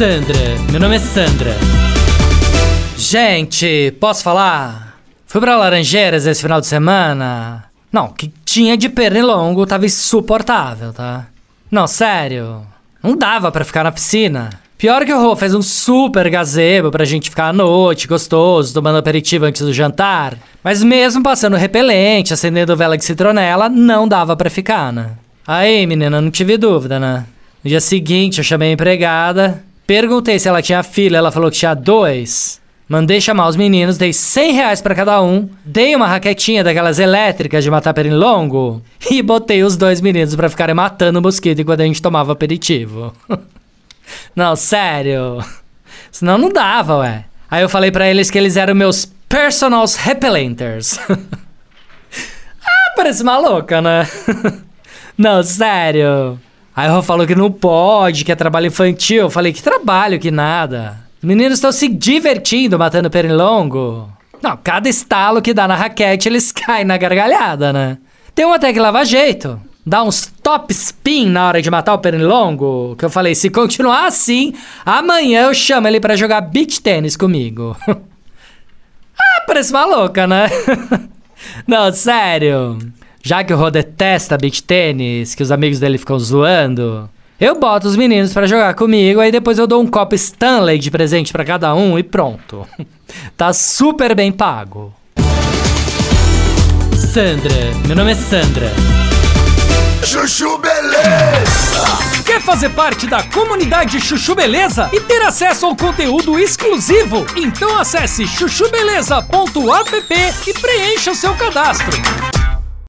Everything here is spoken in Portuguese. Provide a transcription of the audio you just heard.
Sandra, meu nome é Sandra. Gente, posso falar? Fui pra Laranjeiras esse final de semana. Não, que tinha de pernilongo tava insuportável, tá? Não, sério. Não dava pra ficar na piscina. Pior que o Rô fez um super gazebo pra gente ficar à noite, gostoso, tomando aperitivo antes do jantar. Mas mesmo passando repelente, acendendo vela de citronela, não dava pra ficar, né? Aí, menina, não tive dúvida, né? No dia seguinte, eu chamei a empregada, perguntei se ela tinha filho, ela falou que tinha dois. Mandei chamar os meninos, dei 100 reais pra cada um, dei uma raquetinha daquelas elétricas de matar pernilongo e botei os dois meninos pra ficarem matando mosquito enquanto a gente tomava aperitivo. não, sério. Senão não dava, ué. Aí eu falei pra eles que eles eram meus personals repellenters. ah, parece maluca, né? não, sério. Aí o Rô falou que não pode, que é trabalho infantil. Eu falei que trabalho, que nada. Os meninos estão se divertindo matando pernilongo. Não, cada estalo que dá na raquete, eles caem na gargalhada, né? Tem um até que lava jeito. Dá uns top spin na hora de matar o pernilongo. Que eu falei, se continuar assim, amanhã eu chamo ele para jogar beach tênis comigo. ah, parece uma louca, né? Não, sério. Já que o Rô detesta beach tênis, que os amigos dele ficam zoando, eu boto os meninos para jogar comigo, aí depois eu dou um copo Stanley de presente para cada um e pronto. tá super bem pago. Sandra, meu nome é Sandra. Chuchu Beleza! Quer fazer parte da comunidade Chuchu Beleza e ter acesso ao conteúdo exclusivo? Então acesse chuchubeleza.app e preencha o seu cadastro.